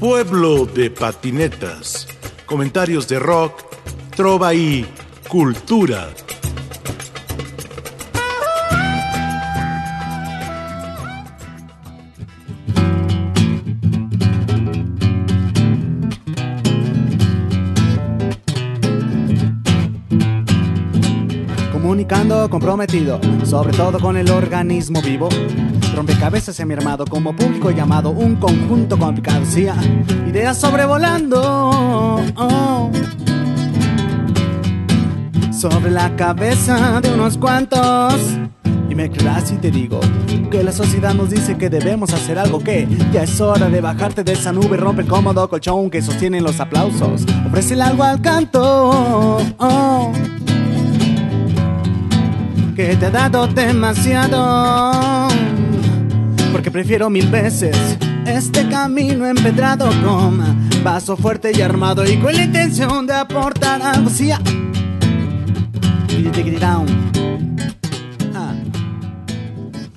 Pueblo de patinetas. Comentarios de rock, trova y cultura. Comunicando comprometido, sobre todo con el organismo vivo. Rompecabezas semi-armado como público llamado un conjunto complicado. Ideas sobrevolando. oh. Sobre la cabeza de unos cuantos. Y me creerás si te digo que la sociedad nos dice que debemos hacer algo que ya es hora de bajarte de esa nube, rompe el cómodo colchón que sostienen los aplausos. Ofrécele algo al canto. oh que te ha dado demasiado. Prefiero mil veces este camino empedrado con paso fuerte y armado y con la intención de aportar algo. Sí, ah. Ah.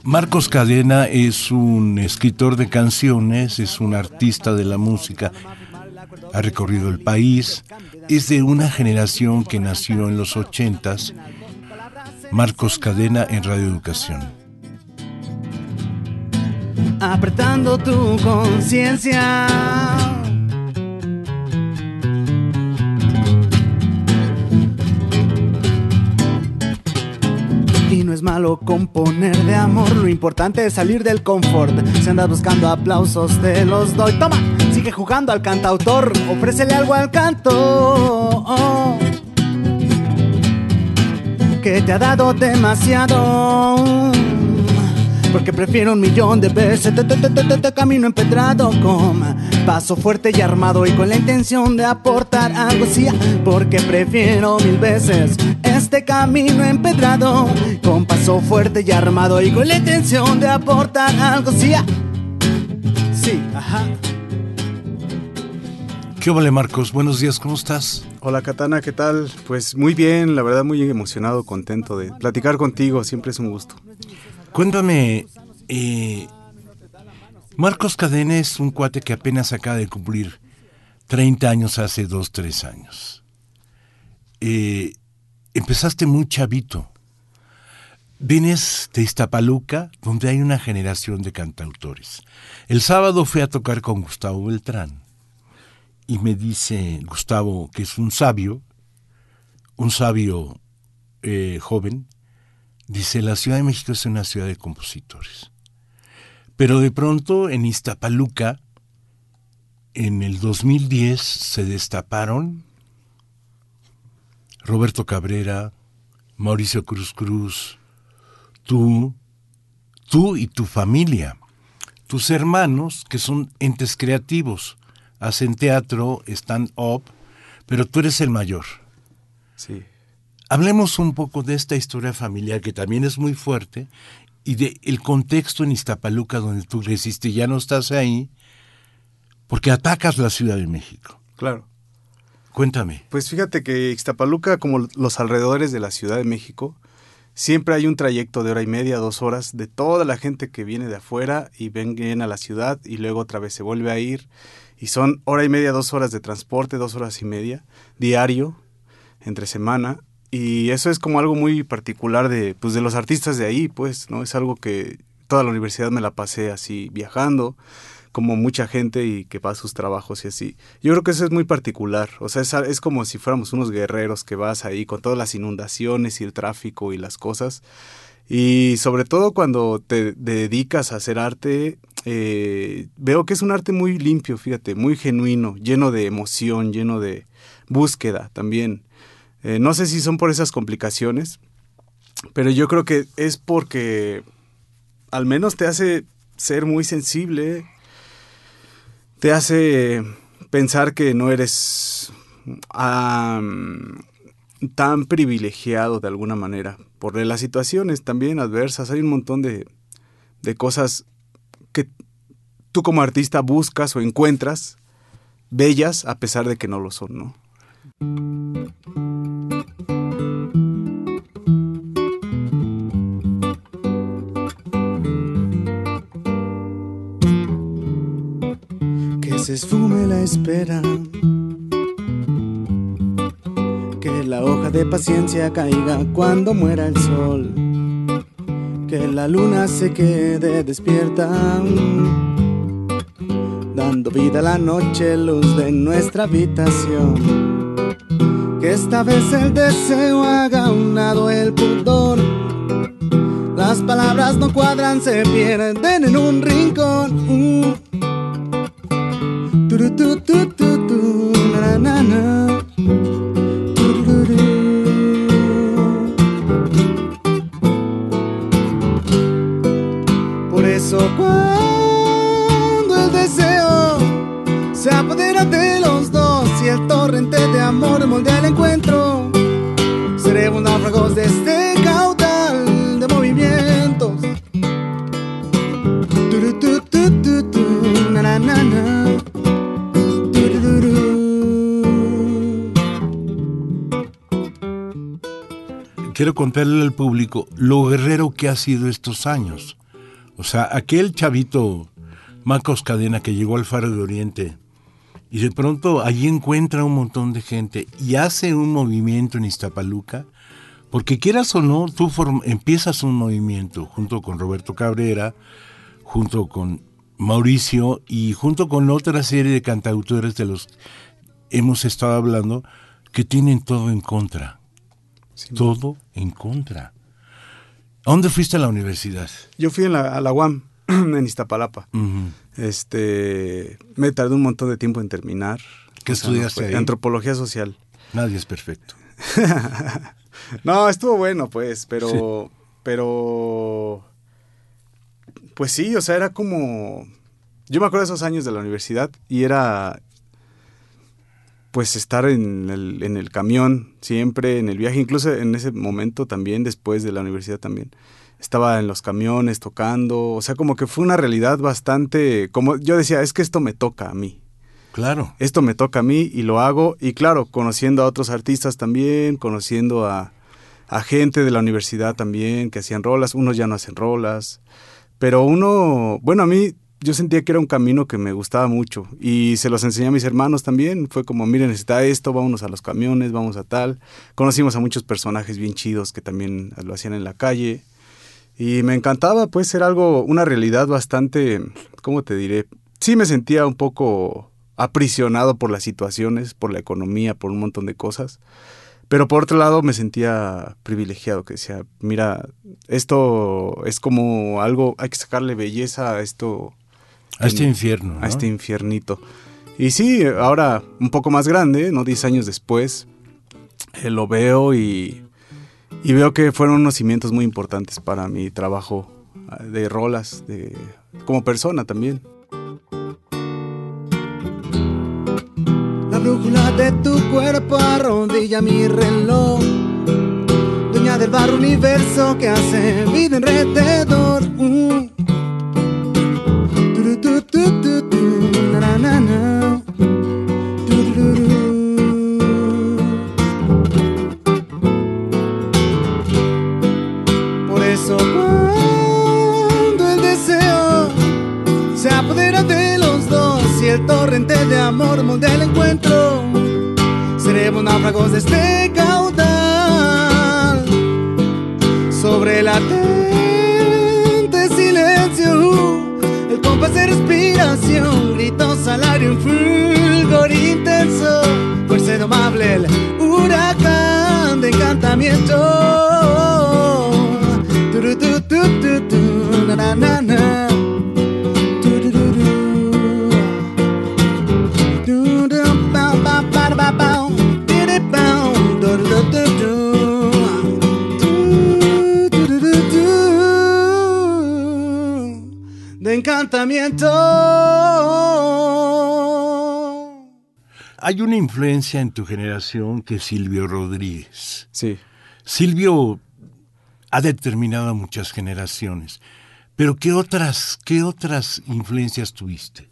Marcos Cadena es un escritor de canciones, es un artista de la música, ha recorrido el país, es de una generación que nació en los ochentas. Marcos Cadena en Radio Educación. Apretando tu conciencia. Y no es malo componer de amor, lo importante es salir del confort. Si andas buscando aplausos, te los doy. Toma, sigue jugando al cantautor, ofrécele algo al canto. Que te ha dado demasiado. Porque prefiero un millón de veces te, te, te, te, te, camino empedrado con paso fuerte y armado y con la intención de aportar algo sí, porque prefiero mil veces este camino empedrado con paso fuerte y armado y con la intención de aportar algo sí. Sí, ajá. ¿Qué vale Marcos? Buenos días, ¿cómo estás? Hola Katana, ¿qué tal? Pues muy bien, la verdad muy emocionado, contento de platicar contigo, siempre es un gusto. Cuéntame, eh, Marcos Cadena es un cuate que apenas acaba de cumplir 30 años hace 2, 3 años. Eh, empezaste muy chavito. Vienes de Iztapaluca, donde hay una generación de cantautores. El sábado fui a tocar con Gustavo Beltrán y me dice Gustavo que es un sabio, un sabio eh, joven, Dice, la Ciudad de México es una ciudad de compositores. Pero de pronto en Iztapaluca, en el 2010, se destaparon Roberto Cabrera, Mauricio Cruz Cruz, tú, tú y tu familia, tus hermanos, que son entes creativos, hacen teatro, están up, pero tú eres el mayor. Sí. Hablemos un poco de esta historia familiar que también es muy fuerte y de el contexto en Iztapaluca donde tú creciste, ya no estás ahí porque atacas la Ciudad de México. Claro. Cuéntame. Pues fíjate que Ixtapaluca, como los alrededores de la Ciudad de México, siempre hay un trayecto de hora y media, dos horas de toda la gente que viene de afuera y ven bien a la ciudad y luego otra vez se vuelve a ir. Y son hora y media, dos horas de transporte, dos horas y media, diario, entre semana. Y eso es como algo muy particular de, pues, de los artistas de ahí, pues, ¿no? Es algo que toda la universidad me la pasé así viajando, como mucha gente y que va a sus trabajos y así. Yo creo que eso es muy particular, o sea, es, es como si fuéramos unos guerreros que vas ahí con todas las inundaciones y el tráfico y las cosas. Y sobre todo cuando te dedicas a hacer arte, eh, veo que es un arte muy limpio, fíjate, muy genuino, lleno de emoción, lleno de búsqueda también. Eh, no sé si son por esas complicaciones, pero yo creo que es porque al menos te hace ser muy sensible, te hace pensar que no eres tan privilegiado de alguna manera por las situaciones también adversas. Hay un montón de, de cosas que tú como artista buscas o encuentras bellas a pesar de que no lo son, ¿no? Se esfume la espera. Que la hoja de paciencia caiga cuando muera el sol. Que la luna se quede despierta. Dando vida a la noche, luz de nuestra habitación. Que esta vez el deseo haga un lado el pudor. Las palabras no cuadran, se pierden en un rincón. Tu, quiero contarle al público lo guerrero que ha sido estos años. O sea, aquel chavito Marcos Cadena que llegó al Faro de Oriente y de pronto allí encuentra un montón de gente y hace un movimiento en Iztapaluca, porque quieras o no, tú empiezas un movimiento junto con Roberto Cabrera, junto con Mauricio y junto con otra serie de cantautores de los hemos estado hablando que tienen todo en contra todo en contra. ¿A dónde fuiste a la universidad? Yo fui en la- a la UAM, en Iztapalapa. Este, me tardé un montón de tiempo en terminar. ¿Qué no estudiaste fue- ahí? Antropología social. Nadie es perfecto. No, estuvo bueno, pues, pero, pero, pues sí, o sea, era como, yo me acuerdo de esos años de la universidad y era, pues, estar en el, en el camión siempre, en el viaje, incluso en ese momento también, después de la universidad también. Estaba en los camiones tocando, o sea, como que fue una realidad bastante, como yo decía, es que esto me toca a mí Claro. esto me toca a mí y lo hago. Y claro, conociendo a otros artistas también, conociendo a, a gente de la universidad también que hacían rolas, unos ya no hacen rolas. Pero uno, bueno, a mí yo sentía que era un camino que me gustaba mucho y se los enseñé a mis hermanos también. Fue como, miren, está esto, vámonos a los camiones, vamos a tal. Conocimos a muchos personajes bien chidos que también lo hacían en la calle. Y me encantaba pues ser algo, una realidad bastante, ¿cómo te diré? Sí me sentía un poco aprisionado por las situaciones, por la economía, por un montón de cosas. Pero por otro lado me sentía privilegiado, que decía, mira, esto es como algo, hay que sacarle belleza a esto. A este infierno. A ¿no? este infiernito. Y sí, ahora un poco más grande, ¿no? Diez años después, eh, lo veo y, y veo que fueron unos cimientos muy importantes para mi trabajo ah, de rolas, de, como persona también. La brújula de tu cuerpo arrodilla mi reloj. Dueña del barro universo que hace vida alrededor. Fulgor intenso. Fuerza indomable, el huracán de encantamiento. Turu, tu, tu, tu, na, na, na, na. Hay una influencia en tu generación que es Silvio Rodríguez. Sí. Silvio ha determinado a muchas generaciones. Pero ¿qué otras, qué otras influencias tuviste?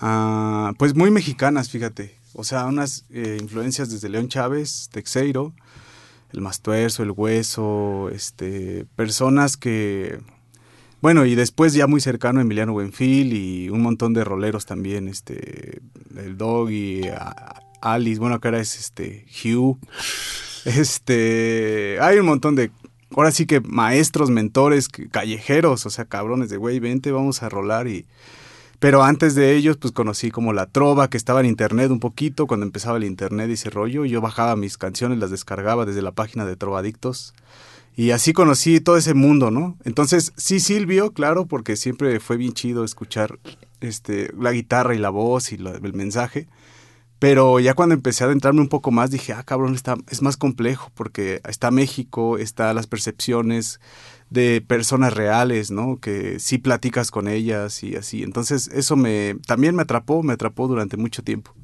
Ah, pues muy mexicanas, fíjate. O sea, unas eh, influencias desde León Chávez, Texeiro, el Mastuerzo, el Hueso, este, personas que Bueno, y después ya muy cercano Emiliano Buenfil y un montón de roleros también, este, el Dog y Alice, bueno, acá era es este, Hugh. Este, hay un montón de, ahora sí que maestros, mentores, callejeros, o sea, cabrones de, güey, vente, vamos a rolar y... Pero antes de ellos, pues conocí como la trova que estaba en internet un poquito, cuando empezaba el internet y ese rollo. Yo bajaba mis canciones, las descargaba desde la página de Trovadictos. Y así conocí todo ese mundo, ¿no? Entonces, sí, Silvio, claro, porque siempre fue bien chido escuchar este, la guitarra y la voz y el mensaje. Pero ya cuando empecé a adentrarme un poco más, dije, ah, cabrón, está, es más complejo, porque está México, está las percepciones, de personas reales, ¿no? Que sí platicas con ellas y así. Entonces eso me también me atrapó, me atrapó durante mucho tiempo.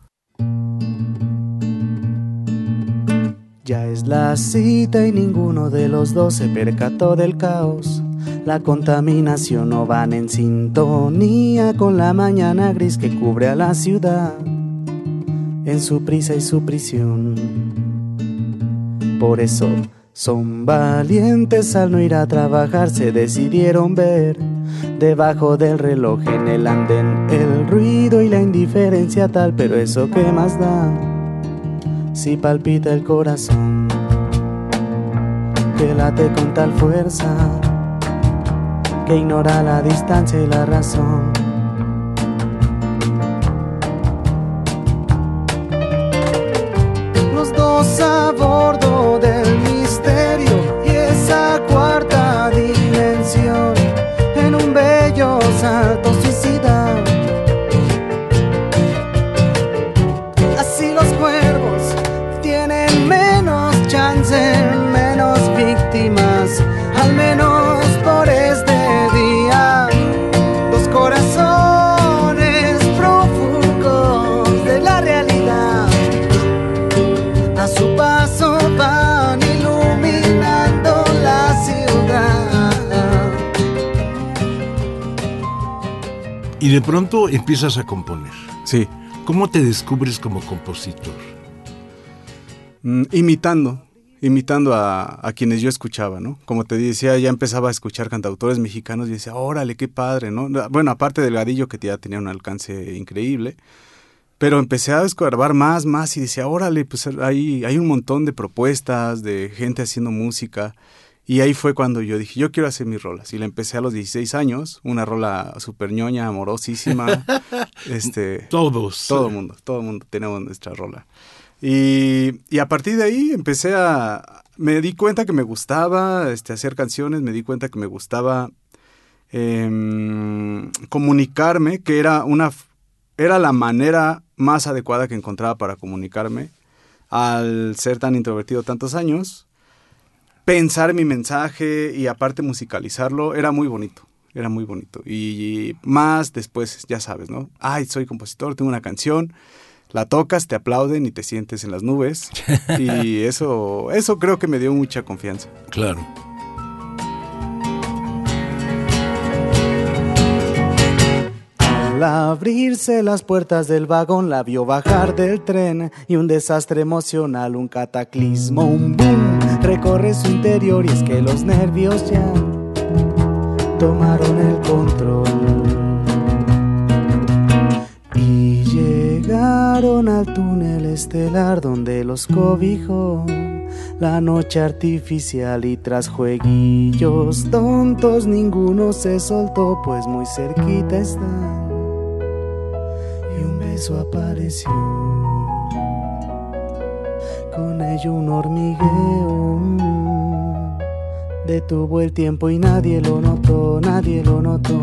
Ya es la cita y ninguno de los dos se percató del caos. La contaminación no van en sintonía con la mañana gris que cubre a la ciudad en su prisa y su prisión. Por eso son valientes al no ir a trabajar, se decidieron ver debajo del reloj en el andén el ruido y la indiferencia tal, pero eso que más da si palpita el corazón que late con tal fuerza que ignora la distancia y la razón. Y de pronto empiezas a componer. Sí. ¿Cómo te descubres como compositor? Mm, imitando, imitando a, a, quienes yo escuchaba, ¿no? Como te decía, ya empezaba a escuchar cantautores mexicanos y decía, órale, qué padre, ¿no? Bueno, aparte del gadillo que ya tenía un alcance increíble, pero empecé a escarbar más, más y decía, órale, pues hay, hay un montón de propuestas, de gente haciendo música. Y ahí fue cuando yo dije, yo quiero hacer mis rolas. Y la empecé a los 16 años, una rola super ñoña, amorosísima. este, Todos. Todo el mundo, todo el mundo tenemos nuestra rola. Y, y, a partir de ahí empecé a... Me di cuenta que me gustaba este, hacer canciones, me di cuenta que me gustaba eh, comunicarme, que era, una, era la manera más adecuada que encontraba para comunicarme al ser tan introvertido tantos años pensar mi mensaje y aparte musicalizarlo era muy bonito, era muy bonito. Y más después, ya sabes, ¿no? Ay, soy compositor, tengo una canción, la tocas, te aplauden y te sientes en las nubes. y eso, eso creo que me dio mucha confianza. Claro. Al abrirse las puertas del vagón la vio bajar del tren y un desastre emocional, un cataclismo, un boom recorre su interior y es que los nervios ya tomaron el control. Y llegaron al túnel estelar donde los cobijó la noche artificial y tras jueguillos tontos ninguno se soltó pues muy cerquita están beso apareció con ello un hormigueo detuvo el tiempo y nadie lo notó, nadie lo notó.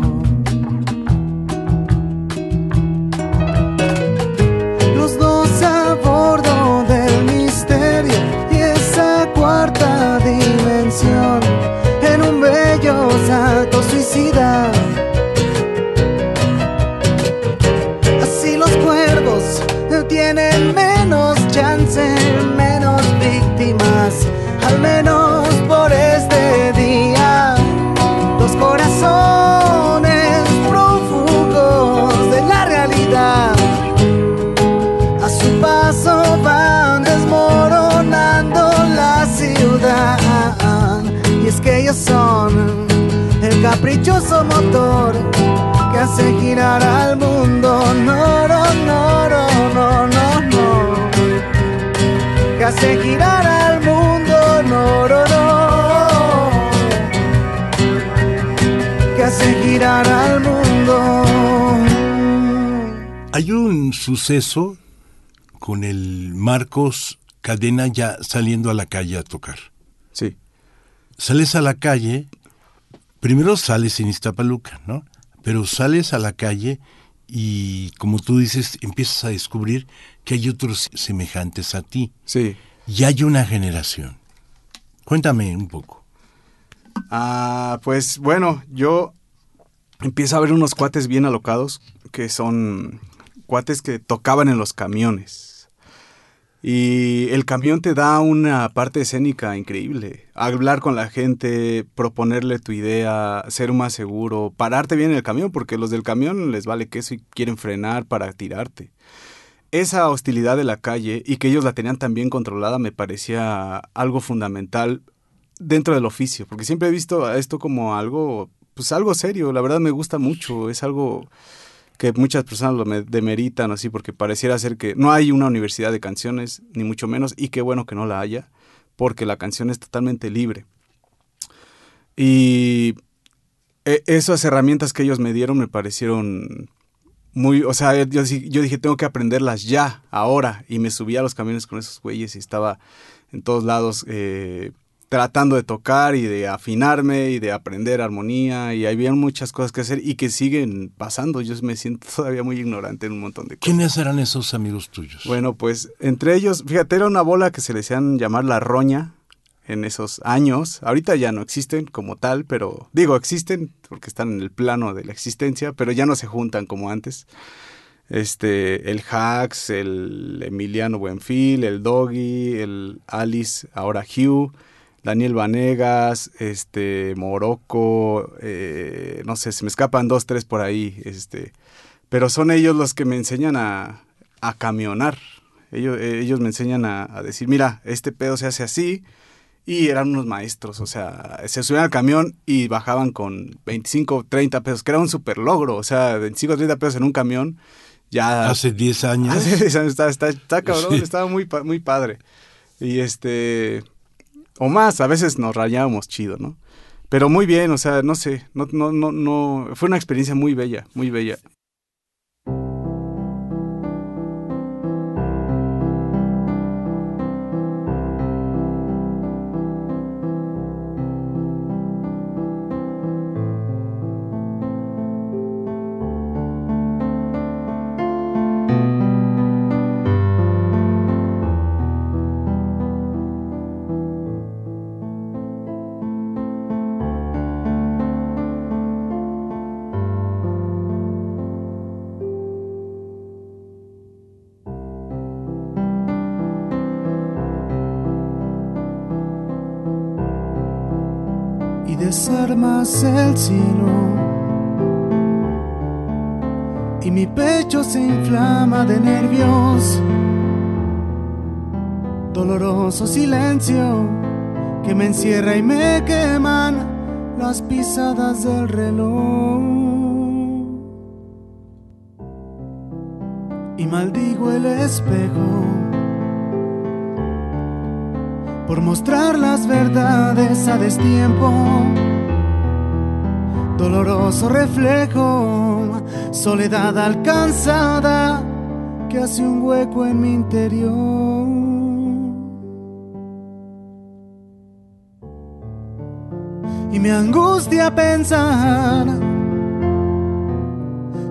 Caprichoso motor que hace girar al mundo. No, no, no, no, no, no, no. Que hace girar al mundo. No, no, no. Que hace girar al mundo. Hay un suceso con el Marcos Cadena ya saliendo a la calle a tocar. Sí. Sales a la calle, primero sales en Iztapaluca, ¿no? Pero sales a la calle y, como tú dices, empiezas a descubrir que hay otros semejantes a ti. Sí. Y hay una generación. Cuéntame un poco. Ah, pues bueno, yo empiezo a ver unos cuates bien alocados que son cuates que tocaban en los camiones. Y el camión te da una parte escénica increíble. Hablar con la gente, proponerle tu idea, ser más seguro, pararte bien en el camión, porque los del camión les vale queso y quieren frenar para tirarte. Esa hostilidad de la calle y que ellos la tenían tan bien controlada me parecía algo fundamental dentro del oficio, porque siempre he visto esto como algo, pues algo serio, la verdad me gusta mucho, es algo que muchas personas lo demeritan así porque pareciera ser que no hay una universidad de canciones, ni mucho menos, y qué bueno que no la haya, porque la canción es totalmente libre. Y e, esas herramientas que ellos me dieron me parecieron muy, o sea, yo, dije, tengo que aprenderlas ya, ahora, y me subí a los camiones con esos güeyes y estaba en todos lados. Eh, tratando de tocar y de afinarme y de aprender armonía y había muchas cosas que hacer y que siguen pasando. Yo me siento todavía muy ignorante en un montón de cosas. ¿Quiénes eran esos amigos tuyos? Bueno, pues entre ellos, fíjate, era una bola que se le decían llamar la roña en esos años. Ahorita ya no existen como tal, pero digo, existen porque están en el plano de la existencia, pero ya no se juntan como antes. Este, el Hax, el Emiliano Buenfil, el Doggy, el Alice, ahora Hugh Daniel Vanegas, este, Morocco, eh, no sé, se me escapan dos, tres por ahí, este, pero son ellos los que me enseñan a, a camionar. Ellos, ellos me enseñan a, decir, mira, este pedo se hace así, y eran unos maestros, o sea, se subían al camión y bajaban con 25, 30 pesos, que era un super logro, o sea, 25, 30 pesos en un camión, ya... Hace 10 años. Hace 10 años, está, está, está cabrón, estaba muy, muy padre. Y este, o más, a veces nos rayábamos chido, ¿no? Pero muy bien, o sea, no sé, no, no, no, no, fue una experiencia muy bella, muy bella. El cielo y mi pecho se inflama de nervios. Doloroso silencio que me encierra y me queman las pisadas del reloj. Y maldigo el espejo por mostrar las verdades a destiempo. Doloroso reflejo, soledad alcanzada que hace un hueco en mi interior. Y me angustia pensar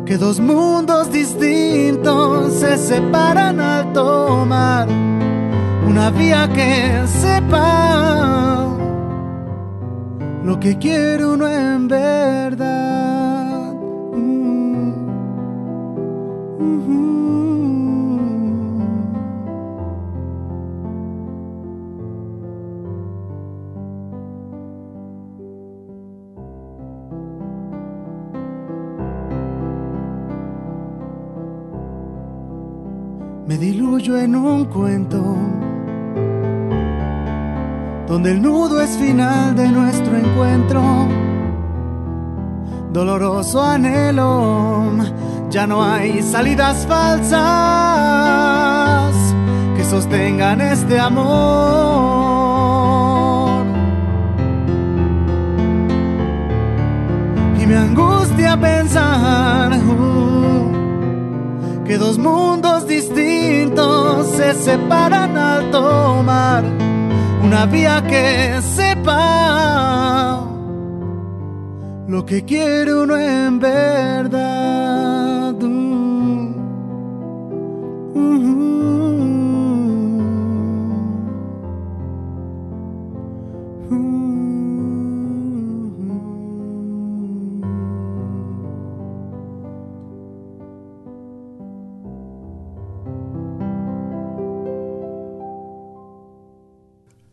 que dos mundos distintos se separan al tomar una vía que sepa lo que quiere uno en verdad. Me diluyo en un cuento donde el nudo es final de nuestro encuentro. doloroso anhelo. Ya no hay salidas falsas que sostengan este amor. Y me angustia pensar uh, que dos mundos distintos se separan al tomar una vía que sepa lo que quiere uno en verdad.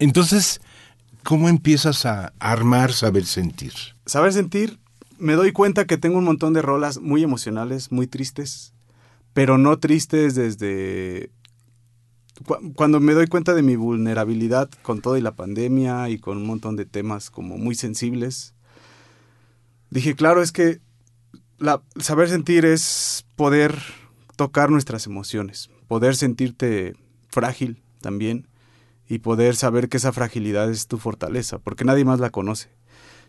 Entonces, ¿cómo empiezas a armar saber sentir? Saber sentir, me doy cuenta que tengo un montón de rolas muy emocionales, muy tristes, pero no tristes desde... Cuando me doy cuenta de mi vulnerabilidad con todo y la pandemia y con un montón de temas como muy sensibles, dije, claro, es que la, saber sentir es poder tocar nuestras emociones, poder sentirte frágil también y poder saber que esa fragilidad es tu fortaleza, porque nadie más la conoce.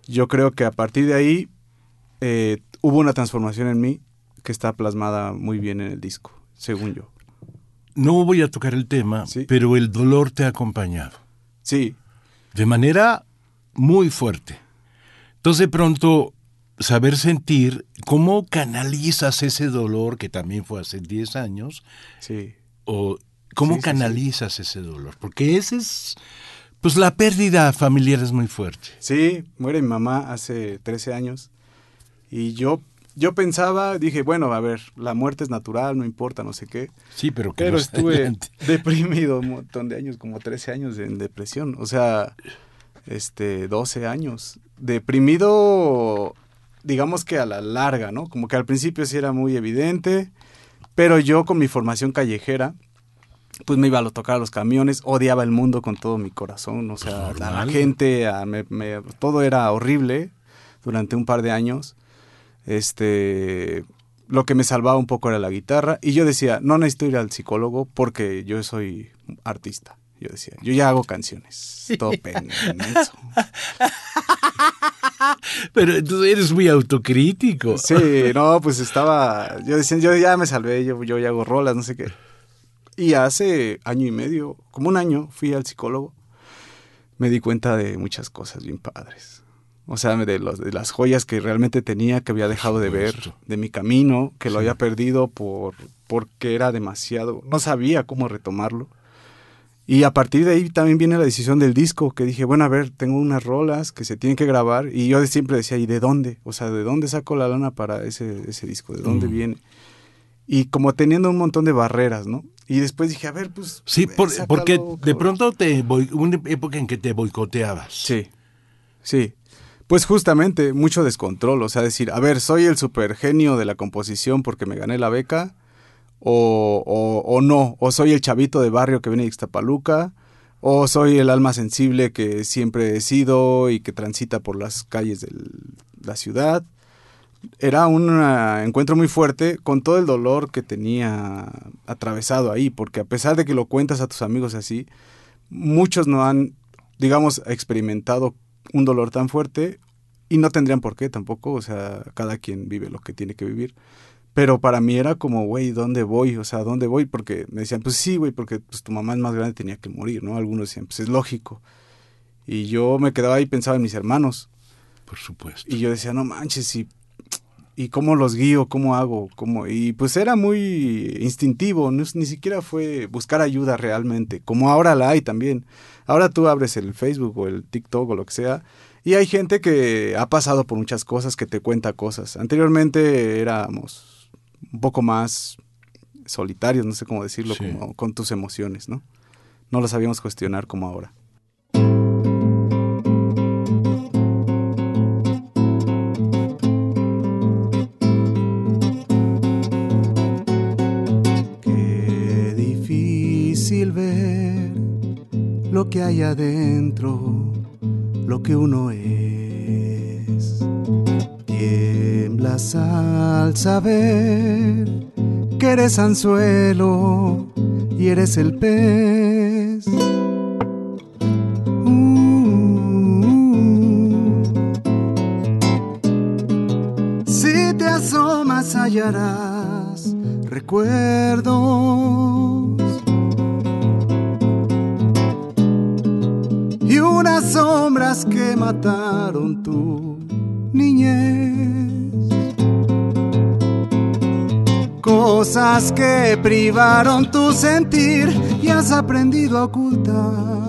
Yo creo que a partir de ahí eh, hubo una transformación en mí que está plasmada muy bien en el disco, según yo. No voy a tocar el tema, pero el dolor te ha acompañado. Sí. De manera muy fuerte. Entonces de pronto saber sentir cómo canalizas ese dolor que también fue hace 10 años. Sí. O ¿Cómo canalizas ese dolor? Porque ese es, pues la pérdida familiar es muy fuerte. Sí, muere mi mamá hace 13 años y yo, yo pensaba, dije, bueno, a ver, la muerte es natural, no importa, no sé qué. Sí, pero que Pero estuve deprimido un montón de años, como 13 años en depresión, o sea, este, 12 años. Deprimido, digamos que a la larga, ¿no? Como que al principio sí era muy evidente, pero yo con mi formación callejera, pues me iba a tocar a los camiones, odiaba el mundo con todo mi corazón, o sea, la gente, todo era horrible durante un par de años. Este, lo que me salvaba un poco era la guitarra y yo decía, no necesito ir al psicólogo porque yo soy artista. Yo decía, yo ya hago canciones, todo pendejo. Pero tú eres muy autocrítico. Sí, no, pues estaba, yo decía, yo ya me salvé, yo, yo ya hago rolas, no sé qué. Y hace año y medio, como un año, fui al psicólogo. Me di cuenta de muchas cosas bien padres. O sea, de, los, de las joyas que realmente tenía, que había dejado de ver, de mi camino, que lo había perdido por, porque era demasiado, no sabía cómo retomarlo. Y a partir de ahí también viene la decisión del disco, que dije, bueno, a ver, tengo unas rolas que se tienen que grabar. Y yo siempre decía, ¿y de dónde? O sea, ¿de dónde saco la lana para ese, ese disco? ¿De dónde mm. viene? Y como teniendo un montón de barreras, ¿no? Y después dije, a ver, pues... Sí, porque de pronto te una época en que te boicoteabas. Sí, sí. Pues justamente mucho descontrol, o sea, decir, a ver, soy el super genio de la composición porque me gané la beca, o, o, no, o soy el chavito de barrio que viene de Ixtapaluca, o soy el alma sensible que siempre he sido y que transita por las calles de la ciudad, era un encuentro muy fuerte con todo el dolor que tenía atravesado ahí, porque a pesar de que lo cuentas a tus amigos así, muchos no han, digamos, experimentado un dolor tan fuerte y no tendrían por qué tampoco, o sea, cada quien vive lo que tiene que vivir. Pero para mí era como, güey, ¿dónde voy? O sea, ¿dónde voy? Porque me decían, pues sí, güey, porque pues, tu mamá es más grande, tenía que morir, ¿no? Algunos decían, pues es lógico. Y yo me quedaba ahí y pensaba en mis hermanos. Por supuesto. Y yo decía, no manches, si y cómo los guío, cómo hago, cómo y pues era muy instintivo, ni siquiera fue buscar ayuda realmente, como ahora la hay también. Ahora tú abres el Facebook o el TikTok o lo que sea y hay gente que ha pasado por muchas cosas que te cuenta cosas. Anteriormente éramos un poco más solitarios, no sé cómo decirlo, como con tus emociones, ¿no? No lo sabíamos cuestionar como ahora. Que hay adentro, lo que uno es. vuelas al saber que eres anzuelo y eres el pez. Uh. si te asomas hallarás recuerdos sombras que mataron tu niñez. Cosas que privaron tu sentir y has aprendido a ocultar.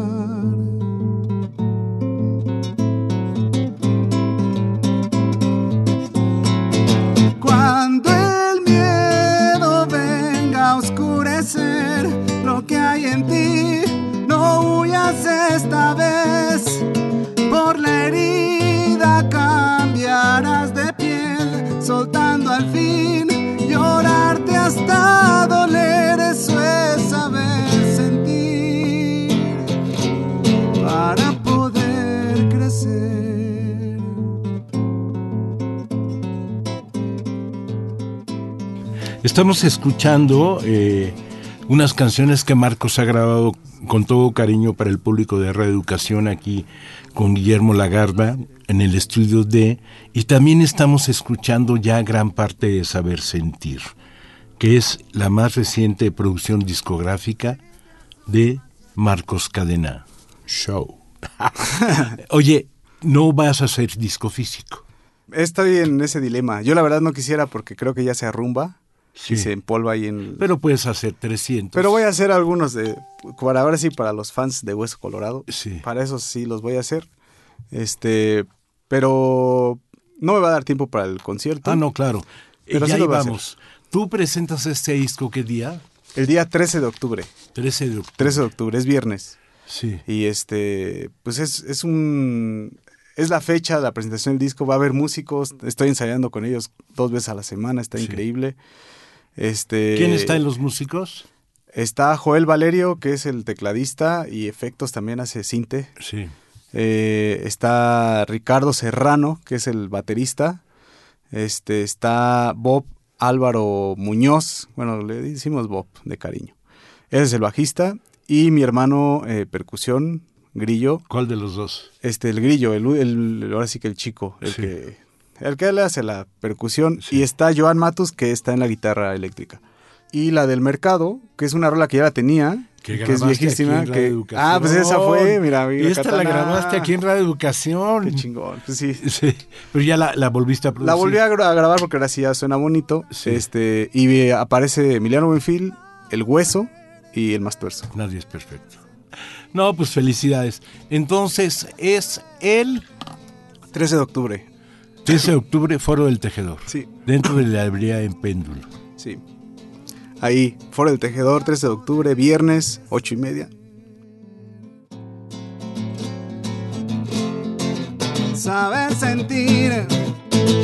Estamos escuchando eh, unas canciones que Marcos ha grabado con todo cariño para el público de Reeducación aquí con Guillermo Lagarda en el estudio D y también estamos escuchando ya gran parte de Saber Sentir, que es la más reciente producción discográfica de Marcos Cadena Show. Oye, no vas a hacer disco físico. Estoy en ese dilema. Yo la verdad no quisiera porque creo que ya se arrumba Sí. y se empolva ahí en... Pero, Pero puedes hacer 300. voy a hacer algunos de... Para ahora sí, para los fans de Hueso Colorado. Sí. Para eso sí los voy a hacer. Este... Pero no me va a dar tiempo para el concierto. Ah, no, claro. Pero y sí ahí lo voy a hacer. vamos. Tú presentas este disco, ¿qué día? El día 13 de octubre. 13 de octubre. 13 de octubre, es viernes. Sí. Y este, pues es, es un... Es la fecha de la presentación del disco, va a haber músicos, estoy ensayando con ellos dos veces a la semana, está Sí. increíble. Este, ¿Quién está en los músicos? Está Joel Valerio, que es el tecladista y efectos también hace cinte. Sí. Eh, está Ricardo Serrano, que es el baterista. Este, está Bob Álvaro Muñoz, bueno, le decimos Bob de cariño. Él es el bajista y mi hermano eh, percusión, Grillo, ¿Cuál de los dos? este, el Grillo, el, el- ahora sí que el chico, el Sí. que el que le hace la percusión Sí. y está Joan Matus que está en la guitarra eléctrica. Y la del mercado, que es una rola que ya la tenía, Que que es viejísima, que. Ah, pues esa fue, mira, mira esta la grabaste aquí en Radio Educación. Qué chingón. Pues sí. Sí, pero ya la, la volviste a producir. La volví a, gra- a grabar porque ahora sí ya suena bonito. Sí. Este, y aparece Emiliano Buenfil, El Hueso y El Más Tuerzo. Nadie es perfecto. No, pues felicidades. Entonces es el 13 de octubre. 13 de octubre, Foro del Tejedor. Sí, Dentro de la librería en péndulo. sí. Ahí, Foro del Tejedor, 13 de octubre, viernes, 8 y media. Saber sentir.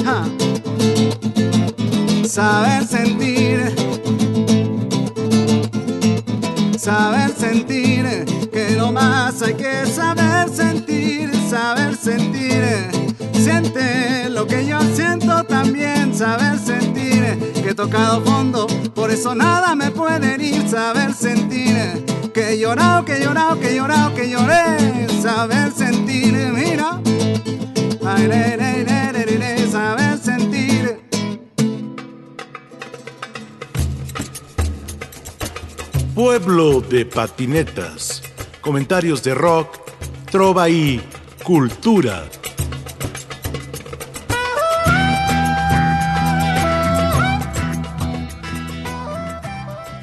ja. Saber sentir. Saber sentir. Que no más hay que saber sentir. Saber sentir. Siente lo que yo siento también. Saber sentir. Que he tocado fondo. Por eso nada me puede herir. Saber sentir. Que he llorado, que he llorado, que he llorado, que lloré. Saber sentir. Mira. Ay, le, le, le, saber sentir. Pueblo de patinetas. Comentarios de rock, trova y cultura.